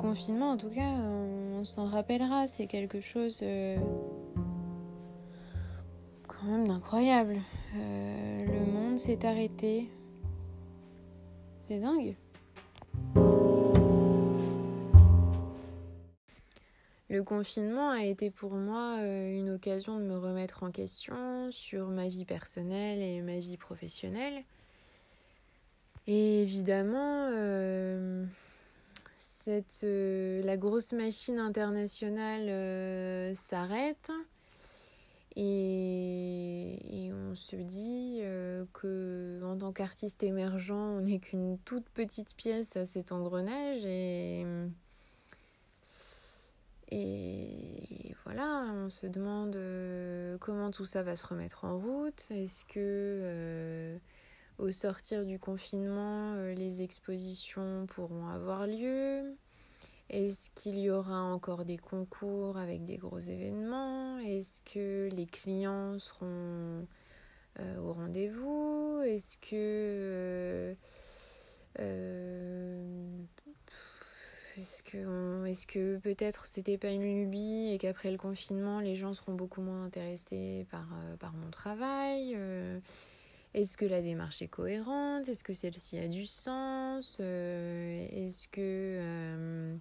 confinement, en tout cas, on s'en rappellera. C'est quelque chose quand même d'incroyable. le monde s'est arrêté. C'est dingue. Le confinement a été pour moi euh, une occasion de me remettre en question sur ma vie personnelle et ma vie professionnelle. Et évidemment, euh, cette, euh, la grosse machine internationale s'arrête et, on se dit que en tant qu'artiste émergent, on n'est qu'une toute petite pièce à cet engrenage et et voilà, on se demande euh, comment tout ça va se remettre en route. Est-ce que euh, au sortir du confinement, euh, les expositions pourront avoir lieu. Est-ce qu'il y aura encore des concours avec des gros événements? Est-ce que les clients seront au rendez-vous? Est-ce que est-ce que, que peut-être c'était pas une lubie et qu'après le confinement, les gens seront beaucoup moins intéressés par, euh, mon travail euh, Est-ce que la démarche est cohérente? Est-ce que celle-ci a du sens? Euh, Est-ce que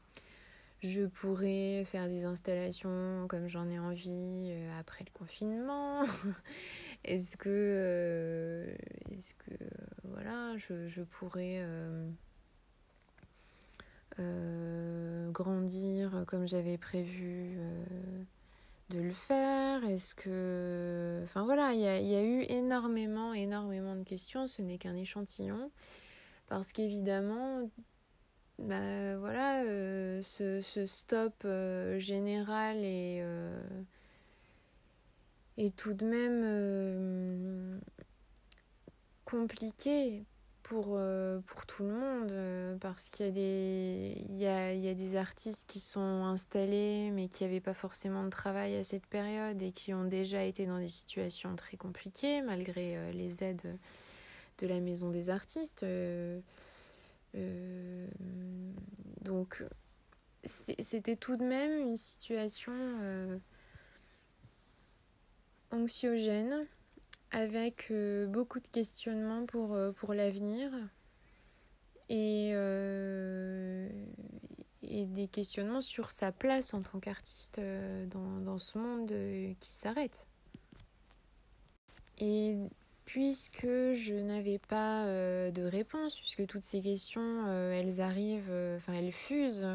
je pourrais faire des installations comme j'en ai envie après le confinement? Est-ce que, est-ce que voilà, je, pourrais euh, grandir comme j'avais prévu euh, de le faire Est-ce que... Enfin voilà, il y a, eu énormément, énormément de questions, ce n'est qu'un échantillon, parce qu'évidemment, bah, voilà, euh, ce, ce, stop général est, est tout de même compliqué pour, euh, pour tout le monde euh, parce qu'il y, a des, il y, a, il y a des artistes qui sont installés mais qui n'avaient pas forcément de travail à cette période et qui ont déjà été dans des situations très compliquées malgré euh, les aides de la maison des artistes. donc c'était tout de même une situation anxiogène avec euh, beaucoup de questionnements pour, euh, pour l'avenir et, euh, et des questionnements sur sa place en tant qu'artiste dans, dans, ce monde qui s'arrête. Et puisque je n'avais pas de réponse, puisque toutes ces questions, elles arrivent, enfin elles fusent,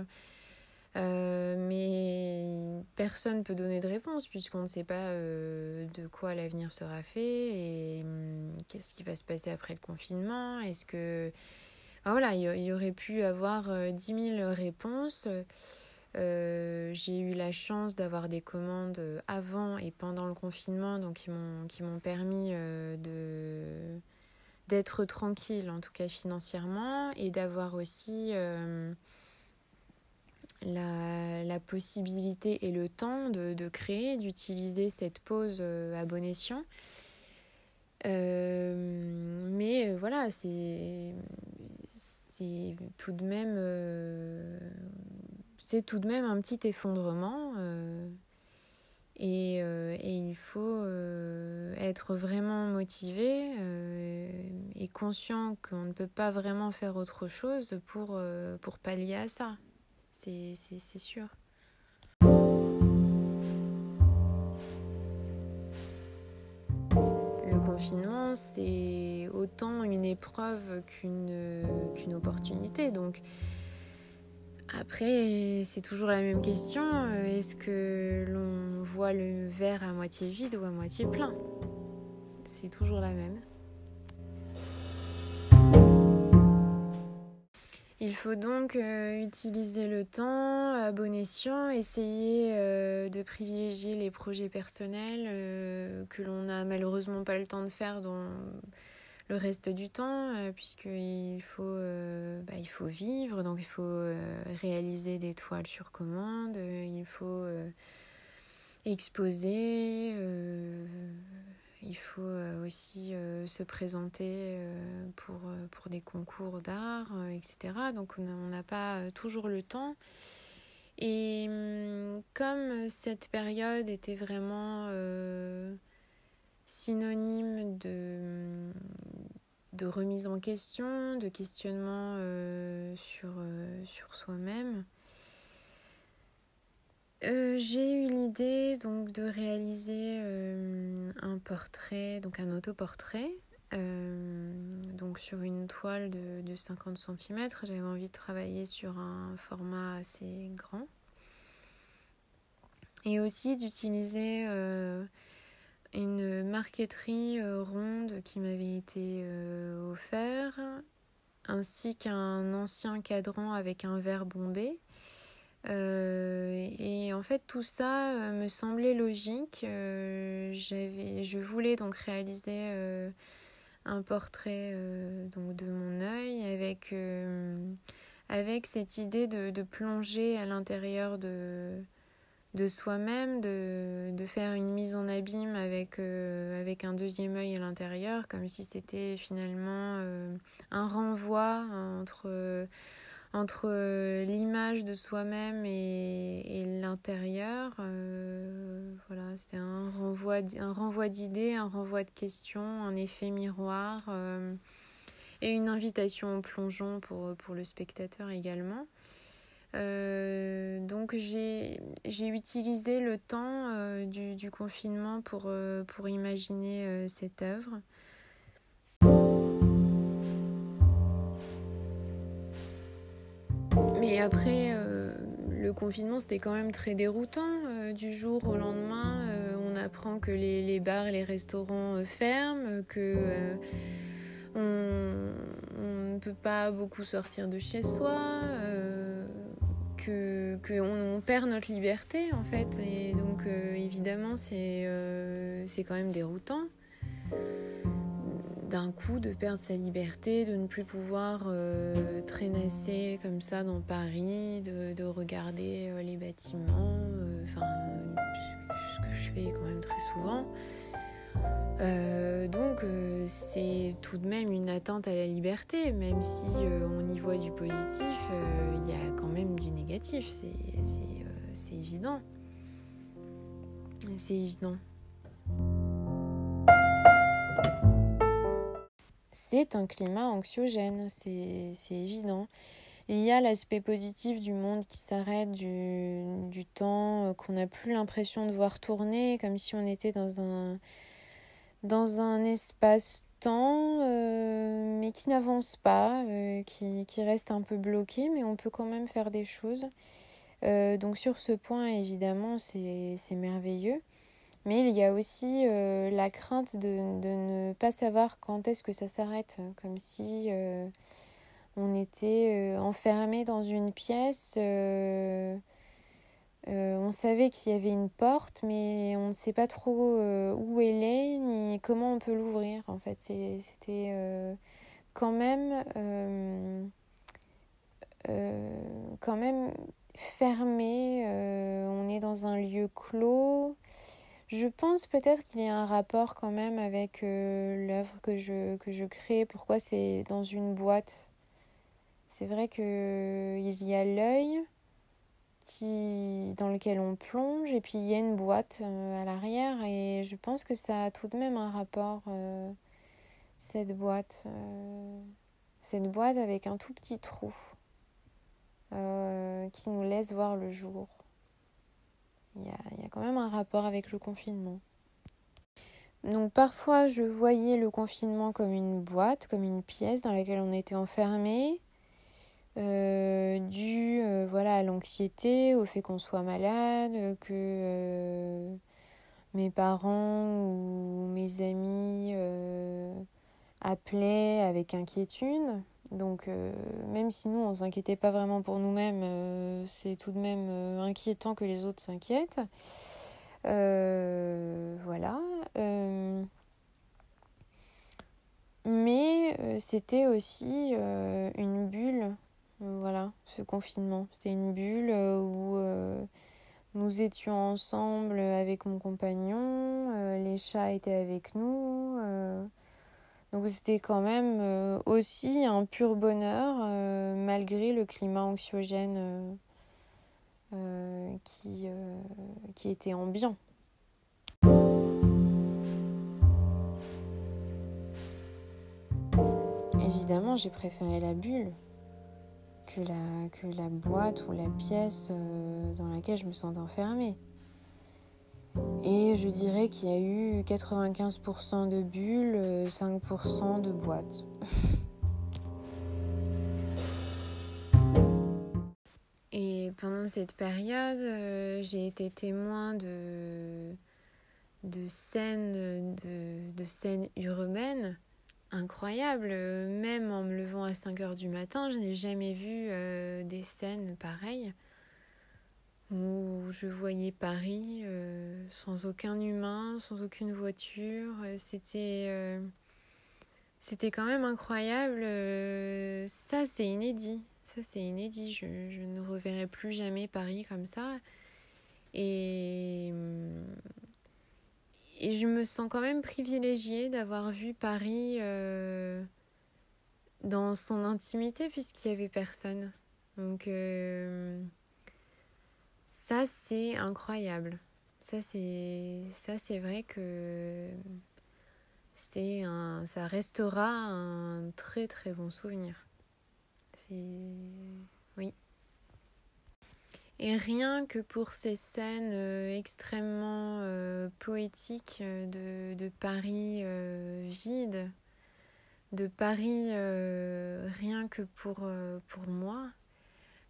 euh, mais personne ne peut donner de réponse puisqu'on ne sait pas euh, de quoi l'avenir sera fait et hum, qu'est-ce qui va se passer après le confinement. Est-ce que. voilà, il y, aurait pu avoir euh, dix 10 000 réponses. j'ai eu la chance d'avoir des commandes avant et pendant le confinement, donc qui m'ont permis de d'être tranquille, en tout cas financièrement, et d'avoir aussi la, la, possibilité et le temps de, de créer, d'utiliser cette pause euh, à bon escient. Euh, mais euh, voilà, c'est tout de même c'est tout de même un petit effondrement et, et, il faut être vraiment motivé et conscient qu'on ne peut pas vraiment faire autre chose pour, pour pallier à ça c'est sûr. Le confinement, c'est autant une épreuve qu'une opportunité. Donc, après, c'est toujours la même question. Est-ce que l'on voit le verre à moitié vide ou à moitié plein? C'est toujours la même. Il faut donc euh, utiliser le temps à bon escient, essayer euh, de privilégier les projets personnels euh, que l'on n'a malheureusement pas le temps de faire dans le reste du temps, puisqu'il bah, faut vivre, donc il faut réaliser des toiles sur commande, il faut exposer il faut aussi se présenter pour, pour des concours d'art, etc. Donc on n'a pas toujours le temps. Et hum, comme cette période était vraiment synonyme de, de remise en question, de questionnement sur, sur soi-même, euh, j'ai eu l'idée donc de réaliser euh, un portrait, donc un autoportrait, euh, donc sur une toile de, de 50 cm. J'avais envie de travailler sur un format assez grand. Et aussi d'utiliser une marqueterie ronde qui m'avait été offerte, ainsi qu'un ancien cadran avec un verre bombé. Euh, et en fait, tout ça euh, me semblait logique. Euh, je voulais donc réaliser un portrait donc de mon œil avec, avec cette idée de, de plonger à l'intérieur de, de soi-même, de, de, faire une mise en abîme avec, avec un deuxième œil à l'intérieur, comme si c'était finalement un renvoi entre entre euh, l'image de soi-même et, l'intérieur. Euh, voilà, c'était un renvoi, un renvoi d'idées, un renvoi de questions, un effet miroir euh, et une invitation au plongeon pour, pour le spectateur également. donc j'ai utilisé le temps du, du, confinement pour, pour imaginer cette œuvre. Mais après, euh, le confinement, c'était quand même très déroutant. Euh, du jour au lendemain, euh, on apprend que les, bars et les restaurants ferment, que on, ne peut pas beaucoup sortir de chez soi, que qu'on on perd notre liberté en fait. Et donc, évidemment, c'est c'est quand même déroutant d'un coup de perdre sa liberté, de ne plus pouvoir euh, traînasser comme ça dans Paris, de, regarder euh, les bâtiments, euh, enfin ce que je fais quand même très souvent. donc c'est tout de même une atteinte à la liberté, même si on y voit du positif, il y a quand même du négatif, c'est évident. C'est évident. C'est un climat anxiogène, c'est évident. Il y a l'aspect positif du monde qui s'arrête, du, du, temps euh, qu'on n'a plus l'impression de voir tourner, comme si on était dans un, dans un espace-temps, euh, mais qui n'avance pas, euh, qui, qui, reste un peu bloqué, mais on peut quand même faire des choses. donc sur ce point, évidemment, c'est merveilleux. Mais il y a aussi euh, la crainte de, ne pas savoir quand est-ce que ça s'arrête, comme si euh, on était euh, enfermé dans une pièce. on savait qu'il y avait une porte, mais on ne sait pas trop où elle est ni comment on peut l'ouvrir. En fait, c'était quand même quand même fermé. on est dans un lieu clos. Je pense peut-être qu'il y a un rapport quand même avec euh, l'œuvre que je, que je crée, pourquoi c'est dans une boîte? C'est vrai qu'il y a l'œil qui dans lequel on plonge et puis il y a une boîte euh, à l'arrière et je pense que ça a tout de même un rapport euh, cette boîte cette boîte avec un tout petit trou qui nous laisse voir le jour. Il y, a, quand même un rapport avec le confinement. Donc parfois je voyais le confinement comme une boîte, comme une pièce dans laquelle on était enfermé, euh, dû euh, voilà, à l'anxiété, au fait qu'on soit malade, que euh, mes parents ou mes amis euh, appelaient avec inquiétude. Donc euh, même si nous, on s'inquiétait pas vraiment pour nous-mêmes, euh, c'est tout de même euh, inquiétant que les autres s'inquiètent. voilà. mais c'était aussi une bulle, voilà, ce confinement. C'était une bulle où nous étions ensemble avec mon compagnon, les chats étaient avec nous. Donc c'était quand même aussi un pur bonheur malgré le climat anxiogène qui, qui était ambiant. Évidemment, j'ai préféré la bulle que la, que la boîte ou la pièce euh, dans laquelle je me sens enfermée. Et je dirais qu'il y a eu 95% de bulles, 5% de boîtes. Et pendant cette période, euh, j'ai été témoin de, scènes, urbaines incroyable. Même en me levant à 5 heures du matin, je n'ai jamais vu euh, des scènes pareilles où je voyais Paris euh, sans aucun humain, sans aucune voiture. C'était c'était quand même incroyable. ça, c'est inédit. Ça, c'est inédit. Je, ne reverrai plus jamais Paris comme ça. Et et je me sens quand même privilégiée d'avoir vu Paris euh, dans son intimité puisqu'il n'y avait personne. Donc euh, ça c'est incroyable. Ça c'est vrai que c'est un ça restera un très très bon souvenir. Oui. Et rien que pour ces scènes euh, extrêmement euh, poétiques euh, de, Paris vide, de Paris rien que pour, pour moi,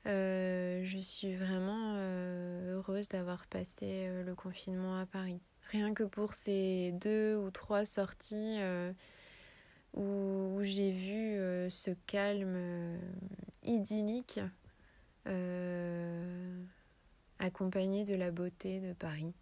je suis vraiment d'avoir passé le confinement à Paris. Rien que pour ces deux ou trois sorties où j'ai vu ce calme idyllique euh, accompagné de la beauté de Paris.